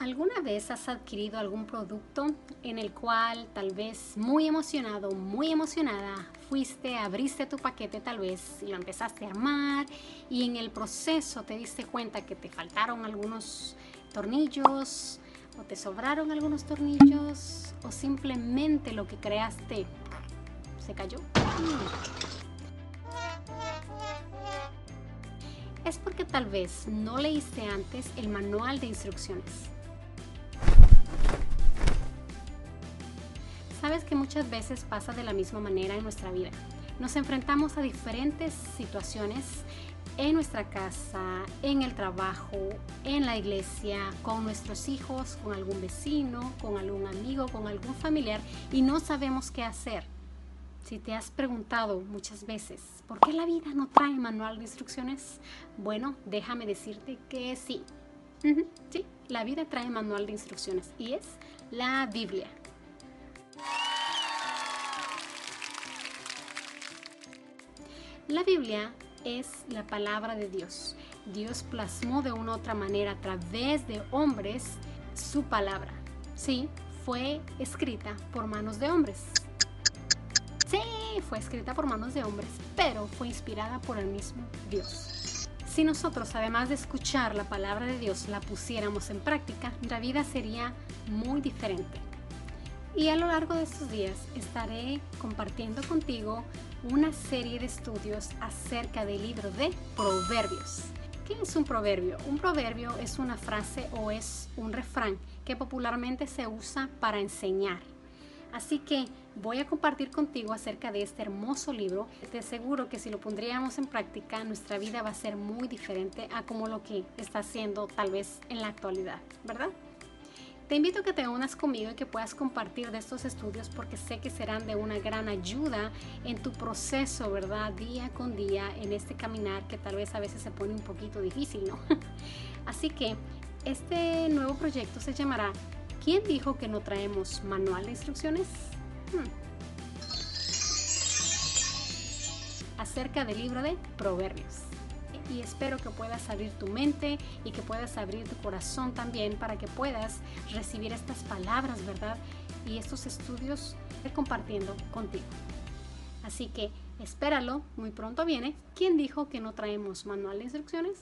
¿Alguna vez has adquirido algún producto en el cual tal vez muy emocionado, muy emocionada, fuiste, abriste tu paquete tal vez y lo empezaste a armar y en el proceso te diste cuenta que te faltaron algunos tornillos o te sobraron algunos tornillos o simplemente lo que creaste se cayó? Es porque tal vez no leíste antes el manual de instrucciones Que muchas veces pasa de la misma manera en nuestra vida. Nos enfrentamos a diferentes situaciones en nuestra casa, en el trabajo, en la iglesia, con nuestros hijos, con algún vecino, con algún amigo, con algún familiar y no sabemos qué hacer. Si te has preguntado muchas veces, ¿por qué la vida no trae manual de instrucciones? Bueno, déjame decirte que sí. sí, la vida trae manual de instrucciones y es la Biblia. La Biblia es la palabra de Dios. Dios plasmó de una u otra manera a través de hombres su palabra. Sí, fue escrita por manos de hombres. Sí, fue escrita por manos de hombres, pero fue inspirada por el mismo Dios. Si nosotros, además de escuchar la palabra de Dios, la pusiéramos en práctica, nuestra vida sería muy diferente. Y a lo largo de estos días estaré compartiendo contigo una serie de estudios acerca del libro de Proverbios. ¿Qué es un proverbio? Un proverbio es una frase o es un refrán que popularmente se usa para enseñar. Así que voy a compartir contigo acerca de este hermoso libro. Te aseguro que si lo pondríamos en práctica, nuestra vida va a ser muy diferente a como lo que está haciendo tal vez en la actualidad, ¿verdad? Te invito a que te unas conmigo y que puedas compartir de estos estudios porque sé que serán de una gran ayuda en tu proceso, ¿verdad? Día con día en este caminar que tal vez a veces se pone un poquito difícil, ¿no? Así que este nuevo proyecto se llamará ¿Quién dijo que no traemos manual de instrucciones? Hmm. Acerca del libro de Proverbios y espero que puedas abrir tu mente y que puedas abrir tu corazón también para que puedas recibir estas palabras, ¿verdad? Y estos estudios compartiendo contigo. Así que espéralo, muy pronto viene. ¿Quién dijo que no traemos manual de instrucciones?